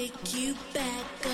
take you back.